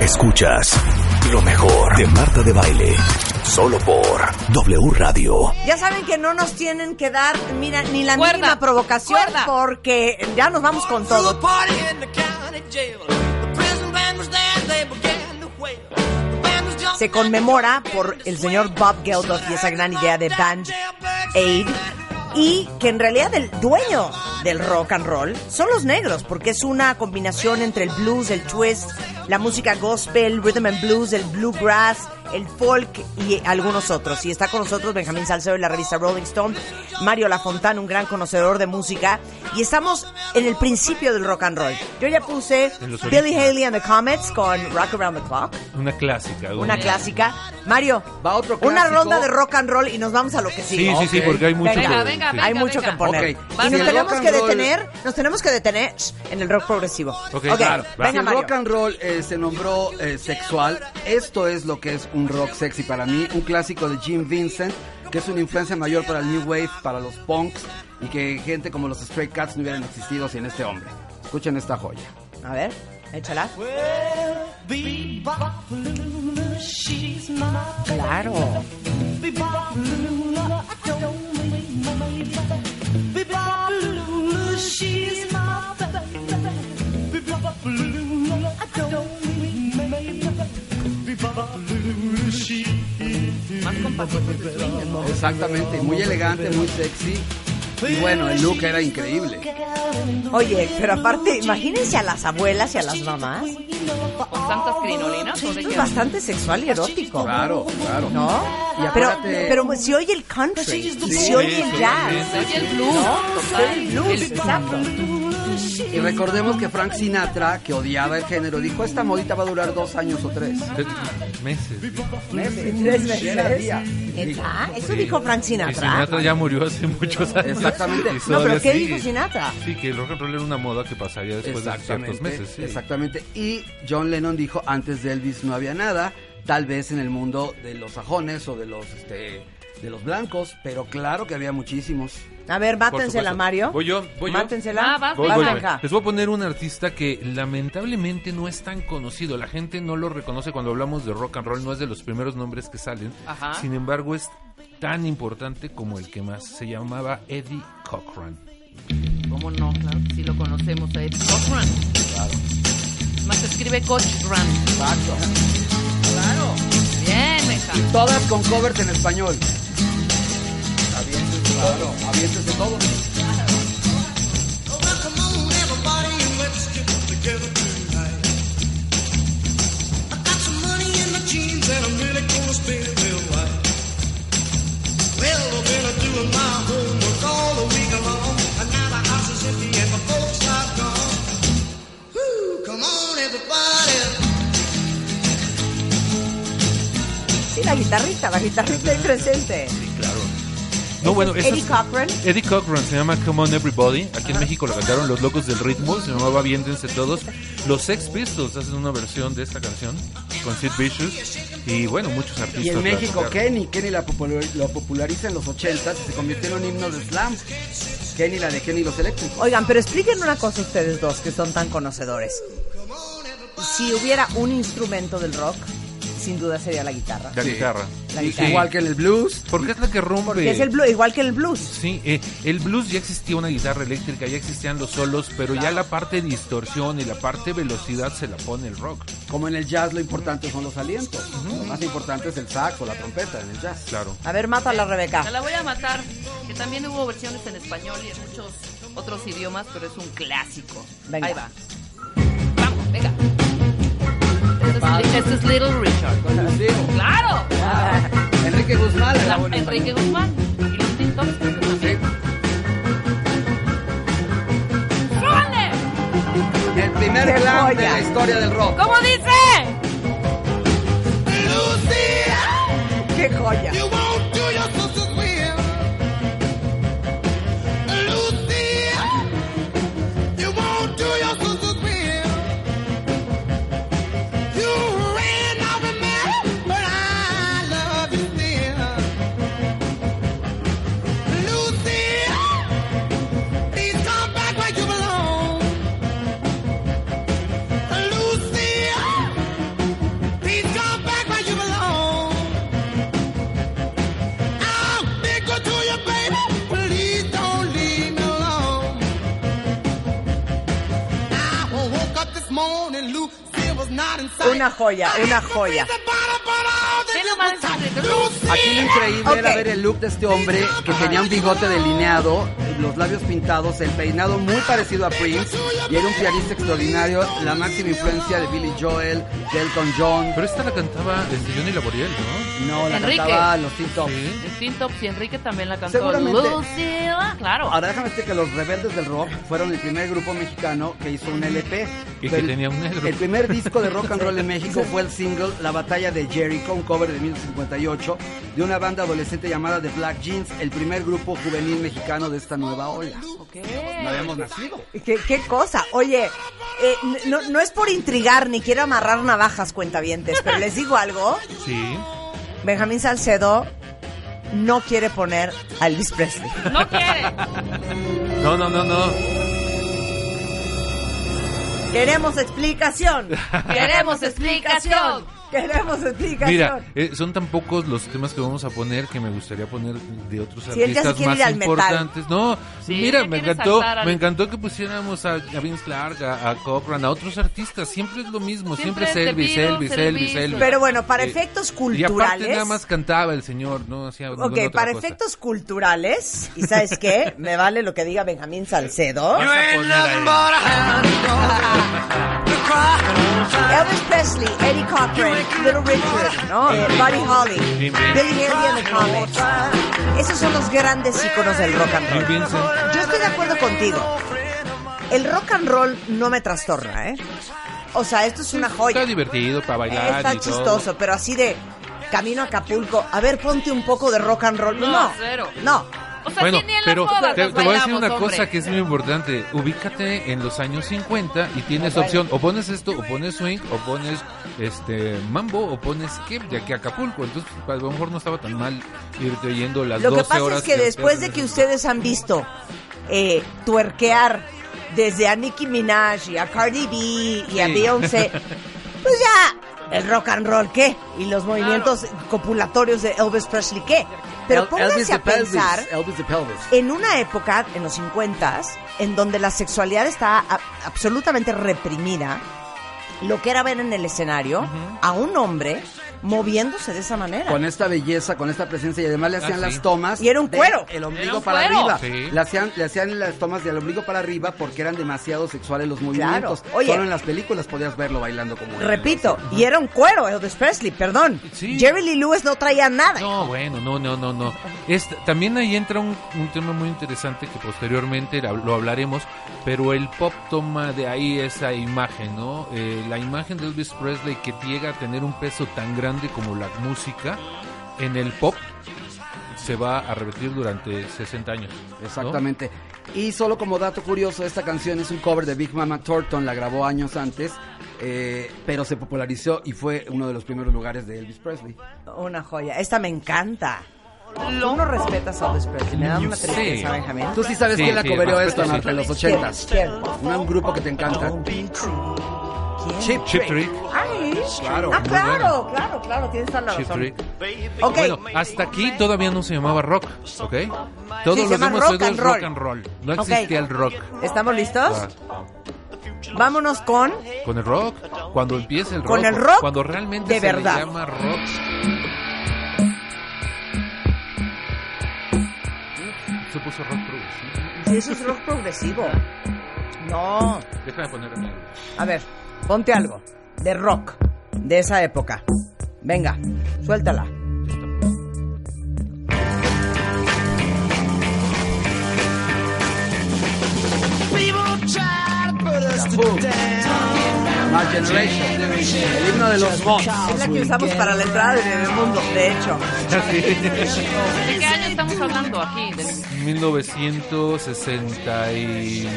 Escuchas lo mejor de Marta de Baile. Solo por W Radio. Ya saben que no nos tienen que dar, mira, ni la Cuerda, mínima provocación cuerda. porque ya nos vamos con todo. Se conmemora por el señor Bob Geldof y esa gran idea de Band Aid. Y que en realidad el dueño del rock and roll son los negros, porque es una combinación entre el blues, el twist, la música gospel, rhythm and blues, el bluegrass, el folk y algunos otros. Y está con nosotros Benjamín Salcedo de la revista Rolling Stone, Mario Lafontán, un gran conocedor de música. Y estamos en el principio del rock and roll. Yo ya puse Billy. Haley and the Comets con Rock Around the Clock, Una clásica. una clásica. Mario, Va otro una clásico. ronda de rock and roll y nos vamos a lo que Sí, sigue. sí, sí, Ok. porque hay mucho Venga, que- venga, sí. venga. Hay mucho que poner. Ok. Y nos tenemos que and roll- detener, nos tenemos que detener en el rock progresivo. Ok, Ok, claro, venga Si el Mario. rock and roll eh, se nombró eh, sexual, esto es lo que es un rock sexy para mí, un clásico de Jim Vincent, que es una influencia mayor para el New Wave, para los punks, y que gente como los Stray Cats no hubieran existido sin este hombre. Escuchen esta joya. A ver, échala. Claro. Exactamente, muy elegante, muy sexy. Y bueno, el look era increíble. Oye, pero aparte, imagínense a las abuelas y a las mamás. Con tantas crinolinas. ¿o de Esto es bastante sexual y erótico. Claro, claro. ¿No? Y Pero, pero si oye el country, y Sí, si oye sí, el sí, jazz. sí, Oye, el blues. ¿no? total. El blues, El- exacto. Y recordemos que Frank Sinatra, que odiaba el género, dijo, esta modita va a durar dos años o tres. Meses. Meses. Tres. ¿Neta? Eso dijo Frank Y Sinatra. Sinatra ya murió hace muchos años. Exactamente. No, pero ¿qué sigue. dijo Sinatra? Sí, que el rock and roll era una moda que pasaría después de ciertos meses. sí. exactamente. Y John Lennon dijo, antes de Elvis no había nada, tal vez en el mundo de los sajones o de los este, de los blancos, pero claro que había muchísimos. A ver, mátensela. Mario. Voy yo, voy yo. Mátensela. Ah, vas, Voy, Vas, voy, Benja. voy. Les voy a poner un artista que lamentablemente no es tan conocido. La gente no lo reconoce cuando hablamos de rock and roll. No es de los primeros nombres que salen. Ajá. Sin embargo, es tan importante como el que más. Se llamaba Eddie Cochran. ¿Cómo no? Claro que sí lo conocemos a Eddie Cochran. Claro. Más se escribe Cochran. Exacto. Claro. Bien, meja. Todas con covers en español. Todo. Aviéntense todo. La guitarrita, la guitarrita ahí presente. No, bueno, esa Eddie es- Cochran. Eddie Cochran se llama Come On Everybody. Aquí en México lo cantaron Los Locos del Ritmo. Se llamaba Aviéntense Todos. Los Sex Pistols hacen una versión de esta canción con Sid Vicious. Y bueno, muchos artistas. Y en la México. Kenny. Kenny la popular- lo populariza en los 80 y se convirtió en un himno de slam. Kenny, la de Kenny y los eléctricos. Oigan, pero expliquen una cosa ustedes dos que son tan conocedores. Si hubiera un instrumento del rock, sin duda sería la guitarra. La Sí. guitarra. La guitarra. Igual que en el blues. Porque es la que rompe. Porque es el blues, igual que el blues. Sí, eh, el blues ya existía una guitarra eléctrica, ya existían los solos, pero ya la parte de distorsión y la parte de velocidad se la pone el rock. Como en el jazz lo importante son los alientos. Lo más importante es el sax o la trompeta en el jazz. Claro. A ver, mátala, Se Rebeca. la voy a matar. Que también hubo versiones en español y en muchos otros idiomas, pero es un clásico. Venga. Ahí va. Vamos, venga. Ese este es Little Richard. Con el ¡Claro! Ah, Enrique Guzmán. Enrique Guzmán. Y los tintos. El primer glam de la historia del rock. ¿Cómo dice? ¡Lucía! ¡Qué joya! Joya, una joya. Aquí lo increíble era ver el look de este hombre que tenía un bigote delineado, los labios pintados, el peinado muy parecido a Prince y era un pianista extraordinario, la máxima influencia de Billy Joel, de Elton John. Pero esta la cantaba este Johnny Laboriel, ¿no? No, la Enrique. cantaba los Teen Tops. Sí. El Teen Tops y Enrique también la cantó. Seguramente. Lucila, claro. Ahora déjame decirte que los Rebeldes del Rock fueron el primer grupo mexicano que hizo un LP. Y que el- tenía un negro. El primer disco de rock and roll en México fue el single La Batalla de Jericho, un cover de 1958 de una banda adolescente llamada The Black Jeans, el primer grupo juvenil mexicano de esta nueva ola. No habíamos nacido. ¿Qué, qué cosa? Oye, eh, no, no es por intrigar ni quiero amarrar navajas, cuentavientes, pero les digo algo. Sí. Benjamín Salcedo no quiere poner a Elvis Presley. No quiere. No, no, no, no. Queremos explicación. Queremos explicación. Queremos explicación. Mira, eh, son tan pocos los temas que vamos a poner que me gustaría poner de otros Si artistas más metal. importantes. No, Sí, mira, me encantó, al- me encantó que pusiéramos a, a Vince Clark, a, a Cochran, a otros artistas. Siempre es lo mismo, siempre, Siempre es Elvis, Elvis, Elvis, Elvis, Elvis. Pero bueno, para Eh, efectos Y aparte culturales. nada más cantaba el señor, no hacía ninguna Ok, otra para cosa. efectos culturales, ¿y sabes qué? Me vale lo que diga Benjamín Salcedo. Elvis Presley, Eddie Cochran, Little Richard, ¿no? Eh, Buddy Holly, Billy. Haley and the Comets. Esos son los grandes íconos del rock and roll. Yo estoy de acuerdo contigo. El rock and roll no me trastorna, ¿eh? O sea, esto es una joya. Está divertido para bailar Está y todo. chistoso, pero así de camino a Acapulco. A ver, ponte un poco de rock and roll. No, No, cero. no. O sea, Bueno, pero te, voy a decir una hombre. cosa que es muy importante. Ubícate en los años 50 y tienes opción. O pones esto, o pones swing, o pones este mambo, o pones skip de aquí a Acapulco. Entonces, a lo mejor no estaba tan mal irte oyendo las Lo que 12 pasa horas. es que después de que ustedes han visto eh, tuerquear desde a Nicki Minaj y a Cardi B y a. Beyoncé, pues ya el rock and roll qué y los movimientos copulatorios de Elvis Presley qué. Pero pónganse a pensar Elvis en una época, en los 50 en donde la sexualidad estaba a- absolutamente reprimida, lo que era ver en el escenario a un hombre moviéndose de esa manera. Con esta belleza, con esta presencia y además le hacían Ah, sí. las tomas. Y era un cuero. El ombligo para cuero. arriba. Sí. Le, hacían, le hacían las tomas del ombligo para arriba porque eran demasiado sexuales los movimientos. Claro. Oye. Solo en las películas podías verlo bailando como él. Repito, y era un cuero Elvis Presley, perdón. Sí. Jerry Lee Lewis no traía nada. No, bueno, no, no, no, no. Este, también ahí entra un, un tema muy interesante que posteriormente lo hablaremos, pero el pop toma de ahí esa imagen, ¿no? Eh, la imagen de Elvis Presley que llega a tener un peso tan grande como la música en el pop se va a repetir durante 60 años. ¿no? Exactamente. Y solo como dato curioso, esta canción es un cover de Big Mama Thornton, la grabó años antes, eh, pero se popularizó y fue uno de los primeros lugares de Elvis Presley. Una joya. Esta me encanta. Tú no respetas a Elvis Presley. Me da una Sí. tristeza, Benjamín. Tú sí sabes Sí, quién la sí, coverió respeto, esto, sí. Marta, en los ochentas. ¿Quién? Un, un grupo que te encanta. ¿Quién? Chip, Chip Trick. Trick. Ay, Claro, ah, claro, claro, claro, tienes toda la Chip razón. Trick. Ok, Bueno, hasta aquí todavía no se llamaba rock, ¿ok? Todo Sí, lo demás rock es and rock and roll. No existía el rock. ¿estamos listos? Ah. Vámonos con Con el rock, cuando empieza el rock. Con el rock Cuando realmente de se verdad. le llama rock. Se puso rock progresivo. Sí, eso es rock progresivo. No. Déjame poner. A ver, ponte algo de rock de esa época. Venga, suéltala. My Generation, el himno de los Bonds. Es la que usamos para la entrada de Bebemundo, de hecho. ¿De qué año estamos hablando aquí? Del... 1965.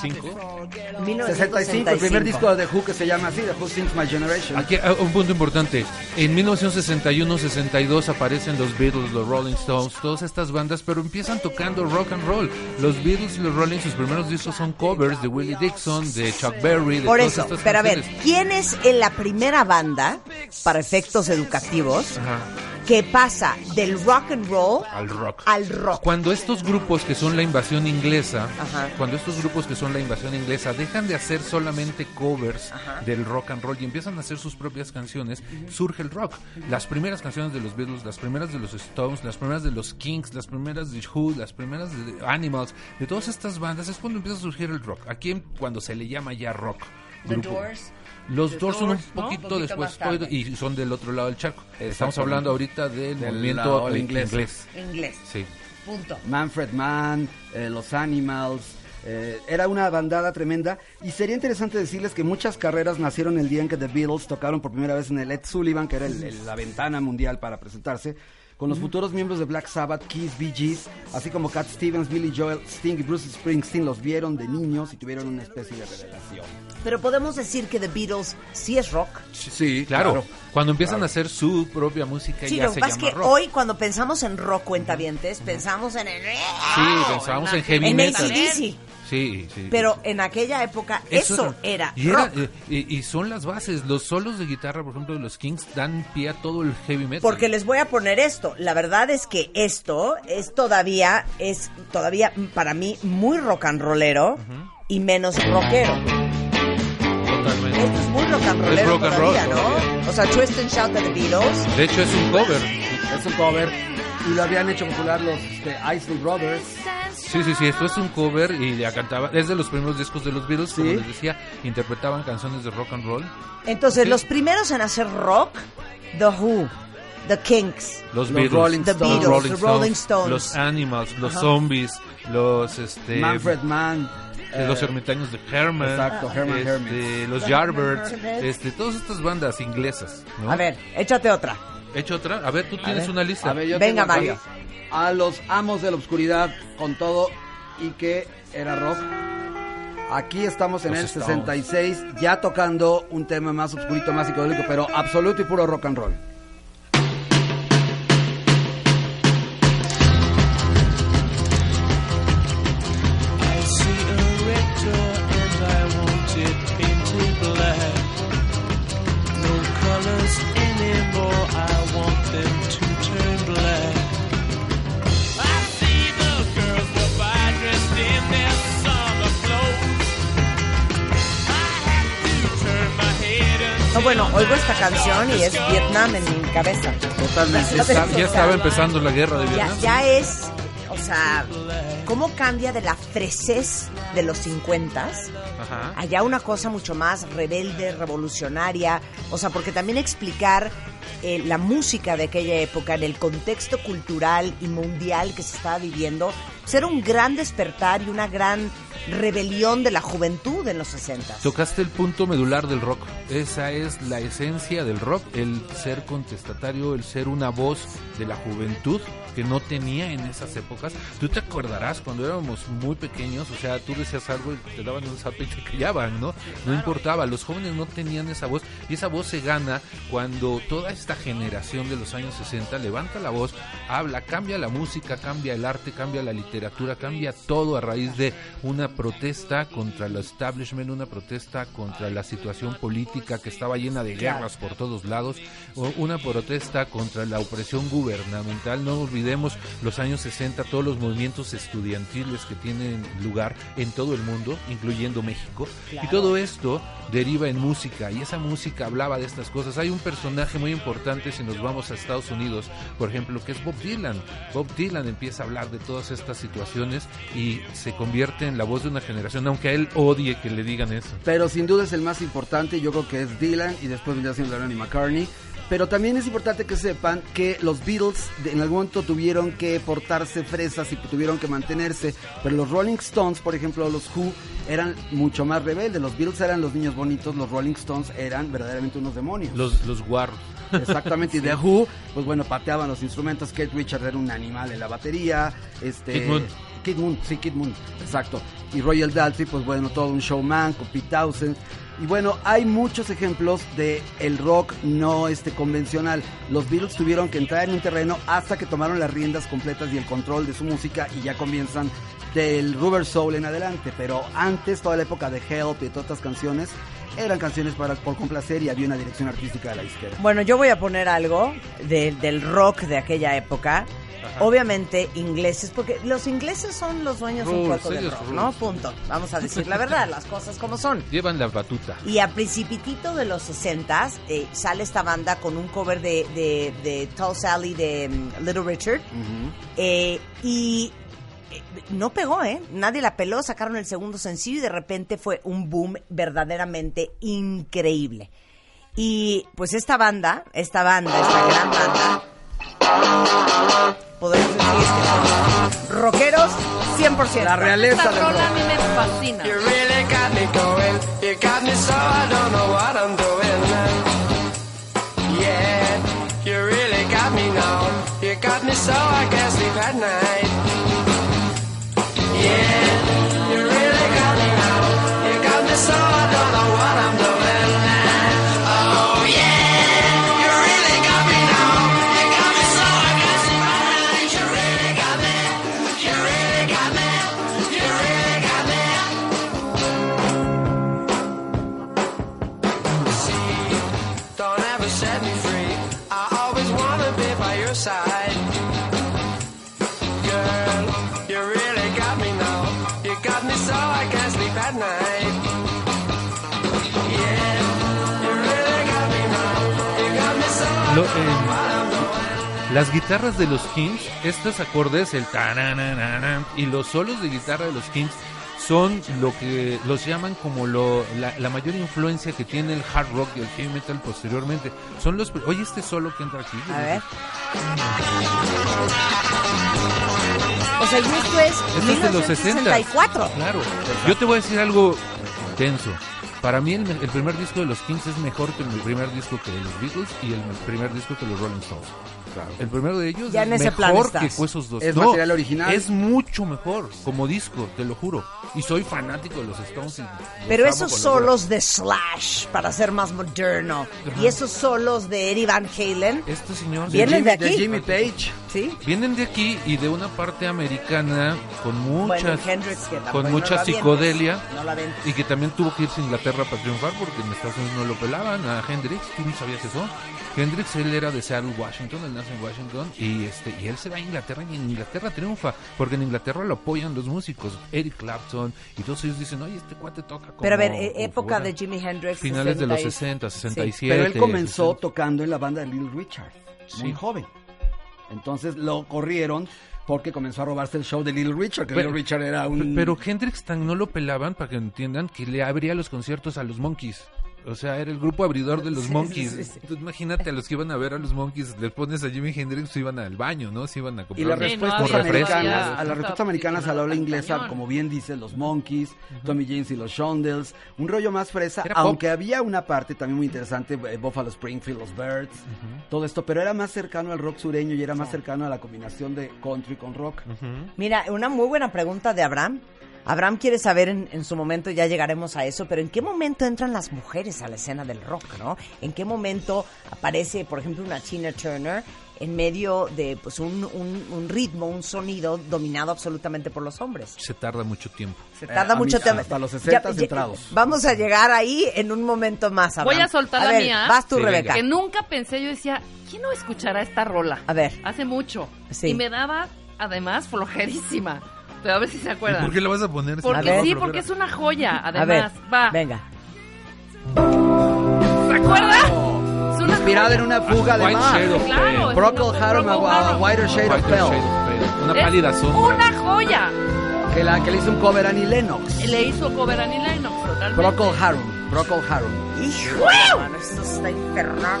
65, el primer disco de Who que se llama así, The Who Sings My Generation. Aquí ah, un punto importante. En 1961-62 aparecen los Beatles, los Rolling Stones, todas estas bandas, pero empiezan tocando rock and roll. Los Beatles y los Rolling, sus primeros discos son covers de Willie Dixon, de Chuck Berry, de Por todas eso, estas pero a ver, canciones. ¿quién es en la primera banda, para efectos educativos, Ajá. Que pasa del rock and roll Al rock. al rock? Cuando estos grupos que son la invasión inglesa, Ajá. cuando estos grupos que son la invasión inglesa dejan de hacer solamente covers del rock and roll y empiezan a hacer sus propias canciones, surge el rock. Las primeras canciones de los Beatles, las primeras de los Stones, las primeras de los Kings, las primeras de Who, las primeras de Animals, de todas estas bandas es cuando empieza a surgir el rock. Aquí cuando se le llama ya rock. grupo. Los The Doors son un Doors, ¿no? poquito, Poquito después y son del otro lado del charco. Estamos hablando ahorita del, Del movimiento inglés. inglés. Inglés. Sí. Punto. Manfred Mann, eh, los Animals. eh, era una bandada tremenda y sería interesante decirles que muchas carreras nacieron el día en que The Beatles tocaron por primera vez en el Ed Sullivan, que era el- el- la ventana mundial para presentarse, con los futuros miembros de Black Sabbath, Kiss, Bee Gees, así como Cat Stevens, Billy Joel, Sting y Bruce Springsteen los vieron de niños y tuvieron una especie de revelación. Pero podemos decir que The Beatles sí es rock. Sí, Claro, cuando empiezan a hacer su propia música Sí, ya lo que se pasa es llama que rock. hoy cuando pensamos en rock cuentavientes, pensamos en el... sí, pensábamos en heavy en metal. AC/DC. Sí, sí. Pero en aquella época eso, era, y, rock. eh, y, y son las bases. Los solos de guitarra, por ejemplo, de los Kings dan pie a todo el heavy metal. Porque les voy a poner esto. La verdad es que esto es todavía, es todavía para mí muy rock and rollero y menos rockero. Totalmente. Esto es muy rock and rollero Es rock and roll todavía, ¿no? todavía. O sea, Twist and Shout de The Beatles. De hecho, es un cover. Es un cover y lo habían hecho popular los este, Isley Brothers. Sí, sí, sí, esto es un cover y ya cantaba. Es de los primeros discos de los Beatles, como Sí. les decía, interpretaban canciones de rock and roll. Entonces, Sí. los primeros en hacer rock, The Who, The Kinks, Los, Los Beatles, Rolling The Stones. Beatles, Rolling The Rolling Stones, Stones. los Animals, los Zombies, los este Manfred Mann. eh, los eh, ermitaños de Herman, Exacto, Herman este, Hermits. los Yardbirds, este, todas estas bandas inglesas. ¿no? A ver, échate otra. Hecho otra. A ver, tú tienes ver. una lista. A ver, yo Venga, aquí Mario. A los amos de la oscuridad con todo y que era rock. Aquí estamos en el Stones. 66, ya tocando un tema más oscurito, más psicodélico, pero absoluto y puro rock and roll. Bueno, oigo esta canción y es Vietnam en mi cabeza. Totalmente. Ya estaba empezando la guerra de Vietnam. ya es, o sea, ¿cómo cambia de la fresez de los 50 Ajá. allá una cosa mucho más rebelde, revolucionaria? O sea, porque también explicar eh, la música de aquella época en el contexto cultural y mundial que se estaba viviendo, era un gran despertar y una gran rebelión de la juventud en los 60. Tocaste el punto medular del rock. Esa es la esencia del rock, el ser contestatario, el ser una voz de la juventud que no tenía en esas épocas. Tú te acordarás cuando éramos muy pequeños, o sea, tú decías algo y te daban un zape y te callaban, ¿no? No importaba, los jóvenes no tenían esa voz y esa voz se gana cuando toda esta generación de los años 60 levanta la voz, habla, cambia la música, cambia el arte, cambia la literatura, cambia todo a raíz de una protesta contra el establishment, una protesta contra la situación política que estaba llena de guerras por todos lados, una protesta contra la opresión gubernamental. No olvidemos los años 60, todos los movimientos estudiantiles que tienen lugar en todo el mundo, incluyendo México. Y todo esto deriva en música y esa música hablaba de estas cosas. Hay un personaje muy importante si nos vamos a Estados Unidos, por ejemplo, que es Bob Dylan. Bob Dylan empieza a hablar de todas estas situaciones y se convierte en la voz de una generación, aunque a él odie que le digan eso. Pero sin duda es el más importante, yo creo que es Dylan y después vendría siendo Lennon y McCartney. Pero también es importante que sepan que los Beatles en algún momento tuvieron que portarse fresas y tuvieron que mantenerse. Pero los Rolling Stones, por ejemplo, los Who, eran mucho más rebeldes. Los Beatles eran los niños bonitos, los Rolling Stones eran verdaderamente unos demonios. Los, los guarros. Exactamente, y The Who, pues bueno, pateaban los instrumentos. Kate Richards era un animal en la batería. Este, Kid Moon. Kid Moon, sí, Kid Moon, exacto. Y Royal Daltrey, pues bueno, todo un showman con Pete Townsend. Y bueno, hay muchos ejemplos de el rock no este convencional. Los Beatles tuvieron que entrar en un terreno hasta que tomaron las riendas completas y el control de su música y ya comienzan del Rubber Soul en adelante. Pero antes, toda la época de Help y todas estas canciones eran canciones para por complacer y había una dirección artística de la izquierda. Bueno, yo voy a poner algo de- del rock de aquella época. Obviamente ingleses, porque los ingleses son los dueños un poco del rock, rules. ¿no? Punto. Vamos a decir la verdad, las cosas como son. Llevan la batuta. Y a principitito de los 60 sale esta banda con un cover de, de, de Tall Sally de mm, Little Richard. Eh, y eh, no pegó, ¿eh? Nadie la peló, sacaron el segundo sencillo y de repente fue un boom verdaderamente increíble. Y pues esta banda, esta banda, esta gran banda, podemos decir que son rockeros 100%. La realeza Esta del rola a rock. mí me fascina. Lo- eh. Las guitarras de los Kings, estos acordes, el y los solos de guitarra de los Kings son lo que los llaman como lo, la, la mayor influencia que tiene el hard rock y el heavy metal posteriormente. Son los, oye este solo que entra aquí. A ver. O sea, y esto es Esto es de los 60. 1964. Claro. Yo te voy a decir algo tenso. Para mí el, me- el primer disco de los Kings es mejor que el primer disco que de los Beatles y el primer disco que los Rolling Stones. El primero de ellos Ya es en ese plan mejor que esos dos. ¿Es material original? Es mucho mejor como disco, te lo juro. Y soy fanático de los Stones. y los Pero esos solos de Slash, para ser más moderno, y esos solos de Eddie Van Halen. Este señor ¿Vienen de De aquí? Jimmy Page. ¿sí? vienen de aquí y de una parte americana con muchas Bueno, Hendrix, con no mucha avientes, psicodelia no la avientes. y que también tuvo que irse a Inglaterra para triunfar porque en Estados Unidos no lo pelaban a Hendrix, tú no sabías eso. Hendrix él era de Seattle, Washington, él en Washington y este y él se va a Inglaterra y en Inglaterra triunfa porque en Inglaterra lo apoyan los músicos, Eric Clapton y todos ellos dicen, "Oye, este cuate toca como Pero a ver, eh, como época fuera". de Jimi Hendrix. finales de los 60 60, y- 67. Pero él comenzó 60. tocando en la banda de Little Richard, muy Sí. joven. Entonces lo corrieron porque comenzó a robarse el show de Little Richard, que Pero- Little Richard era un... Pero Hendrix tan no lo pelaban para que entiendan que le abría los conciertos a los Monkeys. O sea, era el grupo abridor de los Sí, Monkeys. sí, sí. Tú imagínate a los que iban a ver a los Monkeys, les pones a Jimi Hendrix, se iban al baño, ¿no? Se iban a Y comprar las no americanas, todavía. a las respuestas americanas a la ola inglesa, como bien dice, los Monkeys, Tommy James y los Shondells, un rollo más fresa, Era pop. aunque había una parte también muy interesante, eh, Buffalo Springfield, los Birds, todo esto, pero era más cercano al rock sureño y era más cercano a la combinación de country con rock. Mira, una muy buena pregunta de Abraham. Abraham quiere saber en, en su momento, ya llegaremos a eso, pero ¿en qué momento entran las mujeres a la escena del rock, no? ¿En qué momento aparece, por ejemplo, una Tina Turner en medio de pues un, un- un ritmo, un sonido dominado absolutamente por los hombres? Se tarda mucho tiempo. Se tarda Eh, a mucho tiempo. hasta los 60 entrados. Vamos a llegar ahí en un momento más, Abraham. Voy a soltar la ver, mía. Vas tú, Sí, Rebeca. Que nunca pensé, yo decía, ¿quién no escuchará esta rola? A ver. Hace mucho. Sí. Y me daba, además, flojerísima. Pero a ver si se acuerdan. ¿Por qué lo vas a poner? Porque A ver. sí, porque es una joya, A ver, además. Va. venga. ¿Se acuerdan? Es una Inspirada joya. en una fuga de White mar. Shade of Claro, Procol una- Harum, a Harum. Whiter Shade of Pale, Shade of Pale. Una pálida sombra. Una joya. que, la, que le hizo un cover a Annie Lennox. Le hizo cover a Annie Lennox, totalmente. Procol Harum, Procol Harum. Hijo, mano, esto está infernal.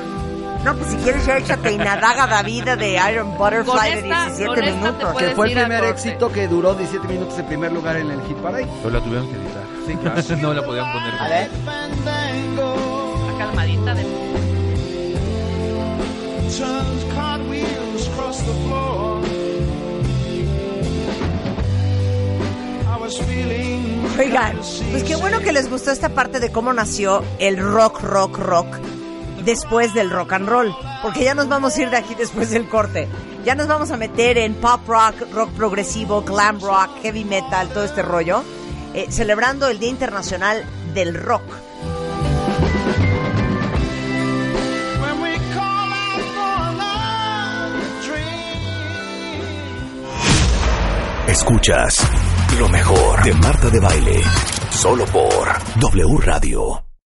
No, pues si quieres ya échate Inadaga David de Iron Butterfly de Con esta- 17 con esta te minutos. Que fue el primer éxito que duró 17 minutos en primer lugar en el Hit Parade. Pero la tuvieron que editar. Sí, claro. no la podían poner. A ver. La calmadita de... Turns cartwheels across the floor. I was feeling Oigan, pues qué bueno que les gustó esta parte de cómo nació el rock, rock, rock después del rock and roll. Porque ya nos vamos a ir de aquí después del corte. Ya nos vamos a meter en pop rock, rock progresivo, glam rock, heavy metal, todo este rollo. eh, celebrando el Día Internacional del Rock. Escuchas lo mejor de Marta de Baile. Solo por W Radio.